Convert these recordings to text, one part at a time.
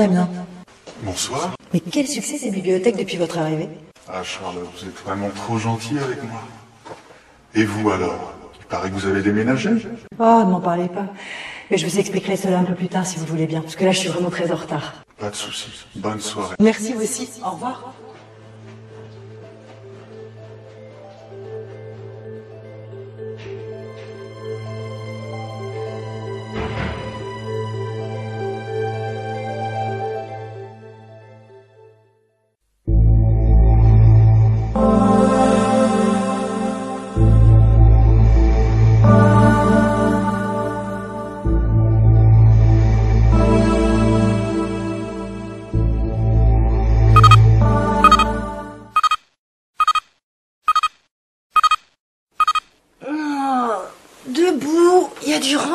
Damien. Bonsoir. Mais quel succès ces bibliothèques depuis votre arrivée? Ah Charles, vous êtes vraiment trop gentil avec moi. Et vous alors? Il paraît que vous avez déménagé? Oh, ne m'en parlez pas. Mais je vous expliquerai cela un peu plus tard si vous voulez bien, parce que là je suis vraiment très en retard. Pas de soucis. Bonne soirée. Merci vous aussi. Au revoir.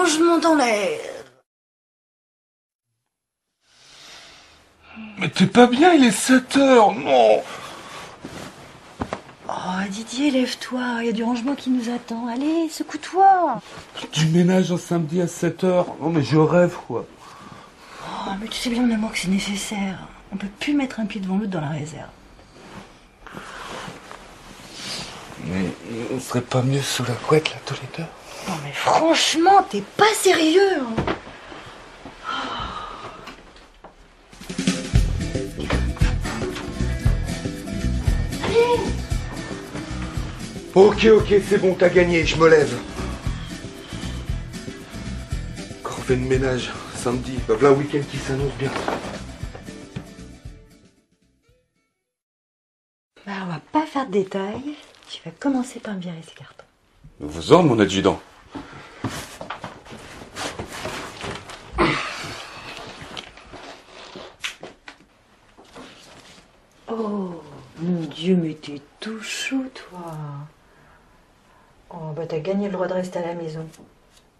Rangement dans l'air. Mais t'es pas bien, il est 7 heures, non Oh, Didier, lève-toi, il y a du rangement qui nous attend. Allez, secoue-toi. Du ménage un samedi à 7 heures Non mais je rêve, quoi. Oh, mais tu sais bien, mon amour, que c'est nécessaire. On peut plus mettre un pied devant l'autre dans la réserve. Mais on serait pas mieux sous la couette, là, tous les deux Non, mais franchement, t'es pas sérieux. hein. Ok, ok, c'est bon, t'as gagné, je me lève. Corvée de ménage, samedi, bah voilà un week-end qui s'annonce bien. Bah, on va pas faire de détails. Tu vas commencer par me virer ces cartons. Vous ordres, mon adjudant Oh, mon Dieu, mais t'es tout chaud, toi. Oh, bah t'as gagné le droit de rester à la maison.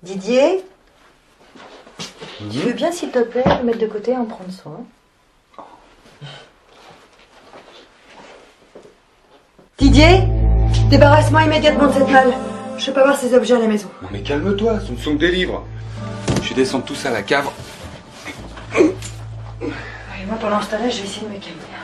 Didier Tu veux bien, s'il te plaît, le mettre de côté et en prendre soin? Didier Débarrasse-moi immédiatement de cette malle. Je peux pas voir ces objets à la maison. Non mais calme-toi, ce ne sont que des livres. Je vais descendre tous à la cave. Allez, moi, pendant ce temps-là, je vais essayer de me calmer.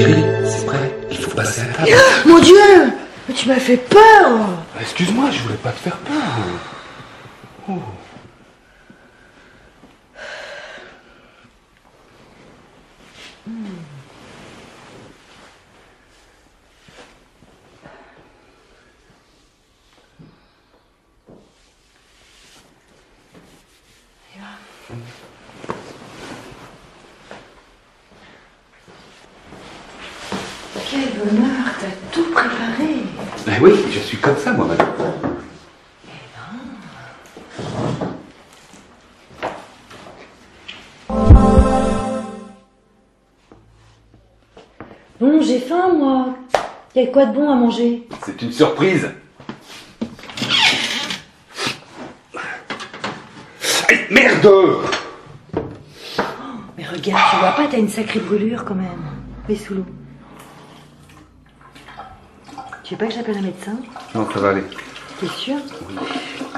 Chérie, c'est prêt, il faut passer à la table. Mon Dieu Mais tu m'as fait peur Excuse-moi, je voulais pas te faire peur. Oh. D'honneur, t'as tout préparé. Ben oui, je suis comme ça, moi, madame. Bon, j'ai faim, moi. Y a quoi de bon à manger? C'est une surprise. Aïe, merde Mais regarde, tu vois pas, t'as une sacrée brûlure quand même. Mets sous l'eau. Tu veux pas que j'appelle un médecin? Non, ça va aller. T'es sûr? Aïe,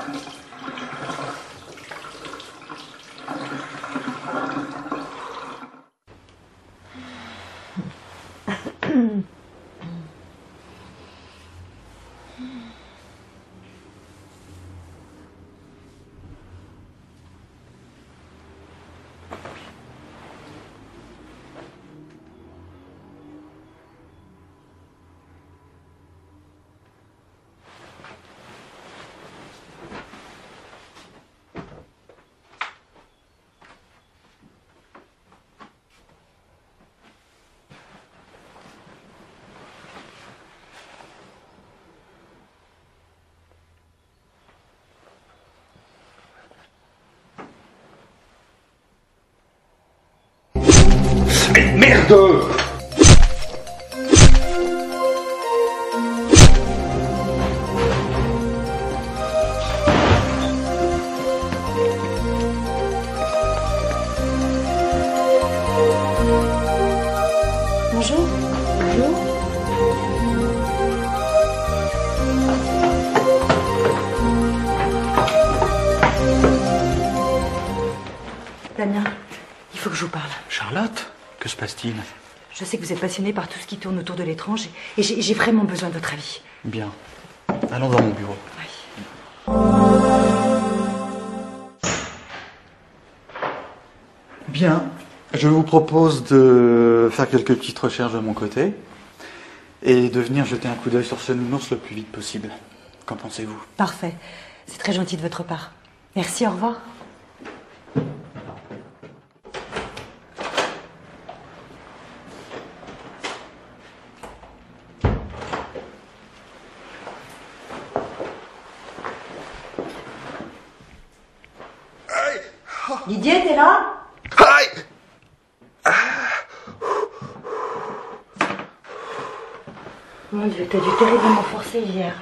merde Bonjour. Bonjour. Damien, il faut que je vous parle. Charlotte, que se passe-t-il Je sais que vous êtes passionné par tout ce qui tourne autour de l'étrange et j'ai j'ai vraiment besoin de votre avis. Bien. Allons dans mon bureau. Oui. Bien. Je vous propose de faire quelques petites recherches de mon côté et de venir jeter un coup d'œil sur ce nounours le plus vite possible. Qu'en pensez-vous? Parfait. C'est très gentil de votre part. Merci, au revoir. Didier, t'es là Aïe Mon Dieu, t'as dû terriblement forcer hier.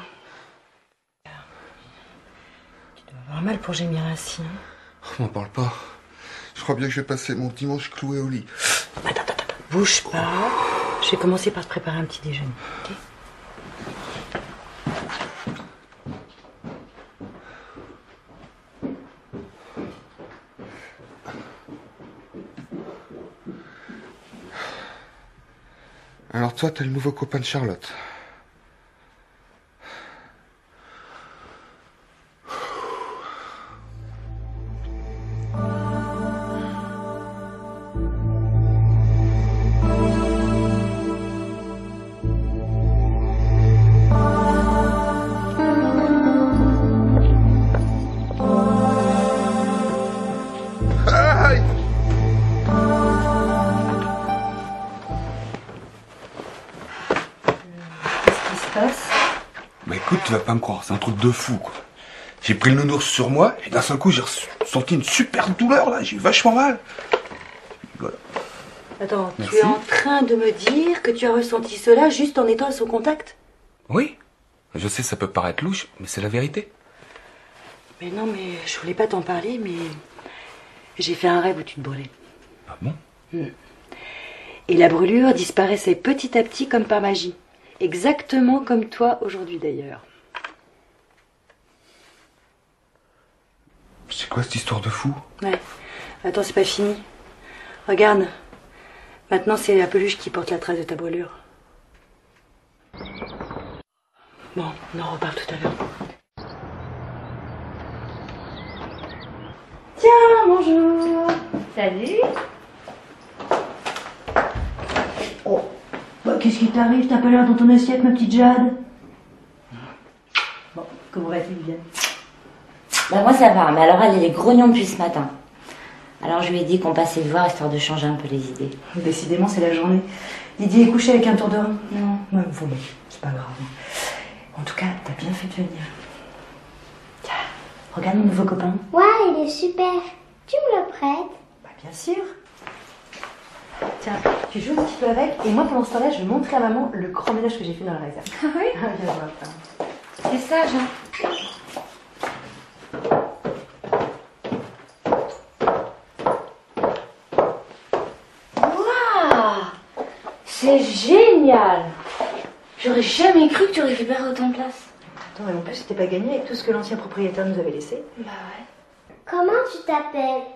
Tu dois avoir mal pour gémir ainsi. hein. M'en parle pas. Je crois bien que je vais passer mon dimanche cloué au lit. Attends, attends, attends. Bouge pas. Je vais commencer par te préparer un petit déjeuner. ok? Alors toi, t'es le nouveau copain de Charlotte. Tu vas pas me croire, c'est un truc de fou, quoi. J'ai pris le nounours sur moi et d'un seul coup, j'ai senti une super douleur, là. J'ai eu vachement mal. Voilà. Attends, Merci. tu es en train de me dire que tu as ressenti cela juste en étant à son contact? Oui, je sais, ça peut paraître louche, mais c'est la vérité. Mais non, mais je voulais pas t'en parler, mais j'ai fait un rêve où tu te brûlais. Ah bon? Et la brûlure disparaissait petit à petit comme par magie. Exactement comme toi aujourd'hui d'ailleurs. C'est quoi cette histoire de fou Ouais. Attends, c'est pas fini. Regarde. Maintenant, c'est la peluche qui porte la trace de ta brûlure. Bon, on en reparle tout à l'heure. Tiens, bonjour. Salut. Oh, bah, qu'est-ce qui t'arrive? T'as pas l'air dans ton assiette, ma petite Jade? Bon, comment va-t-il, Viviane? Bah moi ça va, mais alors elle, elle est grognon depuis ce matin. Alors je lui ai dit qu'on passait le voir histoire de changer un peu les idées. Décidément, c'est la journée. Didier est couché avec un tour de rein. Non. Ouais, bon, c'est pas grave. En tout cas, t'as bien fait de venir. Tiens, regarde mon nouveau copain. Ouais, il est super. Tu me le prêtes? Bah, bien sûr. Tiens, tu joues un petit peu avec, et moi, pendant ce temps-là, je vais montrer à maman le grand ménage que j'ai fait dans la réserve. Ah oui? Viens voir. attends. C'est sage, hein? Waouh C'est génial J'aurais jamais cru que tu récupérais autant de place. Attends, mais en plus, c'était pas gagné avec tout ce que l'ancien propriétaire nous avait laissé. Bah ouais. Comment tu t'appelles?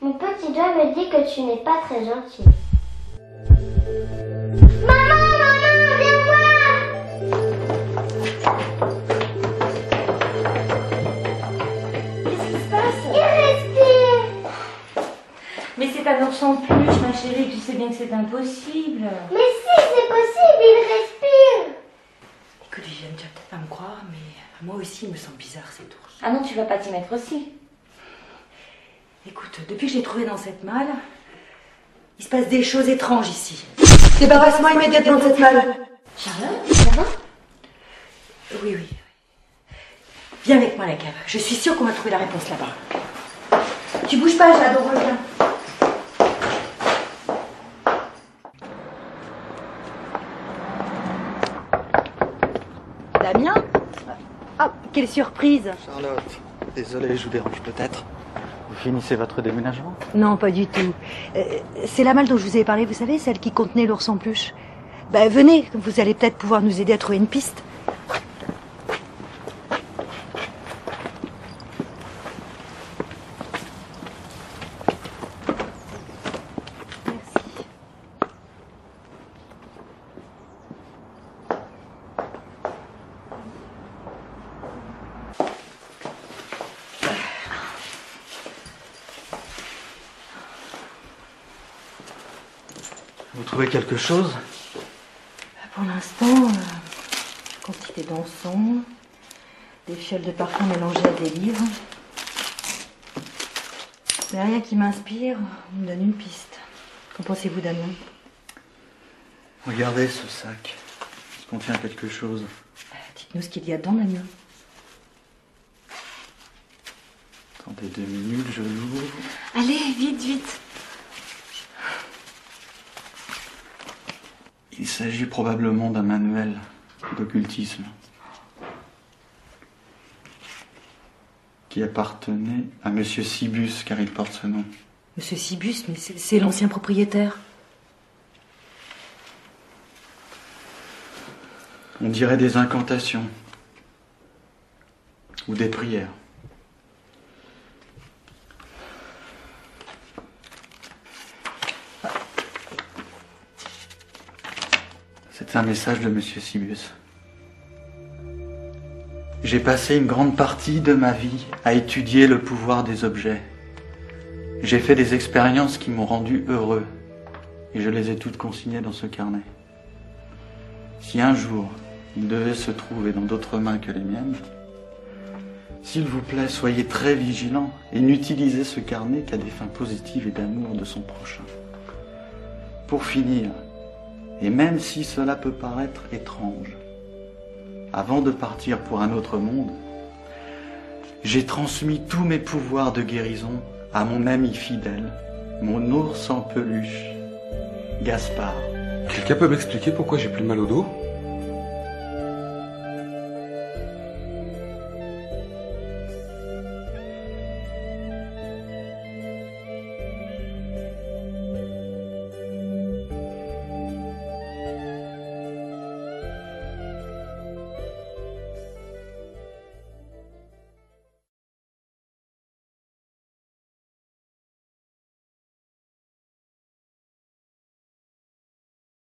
Mon petit doigt me dit que tu n'es pas très gentil. C'est un ours en peluche, ma chérie, tu sais bien que c'est impossible. Mais si, c'est possible, il respire Écoute, Viviane, tu vas peut-être pas me croire, mais moi aussi, il me semble bizarre cet ours. Ah non, tu vas pas t'y mettre aussi. Écoute, depuis que je l'ai trouvé dans cette malle, il se passe des choses étranges ici. Débarrasse-moi immédiatement de cette malle. Charlotte, ça va? Oui, oui. Viens avec moi à la cave. Je suis sûre qu'on va trouver la réponse là-bas. Tu bouges pas, Jade, on revient. Damien Ah, quelle surprise Charlotte, désolé, je vous dérange peut-être. Vous finissez votre déménagement? Non, pas du tout. Euh, c'est la malle dont je vous avais parlé, vous savez, celle qui contenait l'ours en peluche. Ben, venez, vous allez peut-être pouvoir nous aider à trouver une piste. Merci. Vous trouvez quelque chose? Pour l'instant, euh, quantité d'encens, des fioles de parfum mélangées à des livres. Mais rien qui m'inspire ou me donne une piste. Qu'en pensez-vous, Damien? Regardez ce sac. Il contient quelque chose. Euh, Dites-nous ce qu'il y a dedans, Damien. Attendez deux minutes, je l'ouvre. Allez, vite, vite. Il s'agit probablement d'un manuel d'occultisme qui appartenait à Monsieur Sibus, car il porte ce nom. Monsieur Sibus, mais c'est c'est l'ancien propriétaire. On dirait des incantations ou des prières. C'est un message de Monsieur Sibus. J'ai passé une grande partie de ma vie à étudier le pouvoir des objets. J'ai fait des expériences qui m'ont rendu heureux et je les ai toutes consignées dans ce carnet. Si un jour il devait se trouver dans d'autres mains que les miennes, s'il vous plaît, soyez très vigilants et n'utilisez ce carnet qu'à des fins positives et d'amour de son prochain. Pour finir, et même si cela peut paraître étrange, avant de partir pour un autre monde, j'ai transmis tous mes pouvoirs de guérison à mon ami fidèle, mon ours en peluche, Gaspard. Quelqu'un peut m'expliquer pourquoi j'ai plus mal au dos?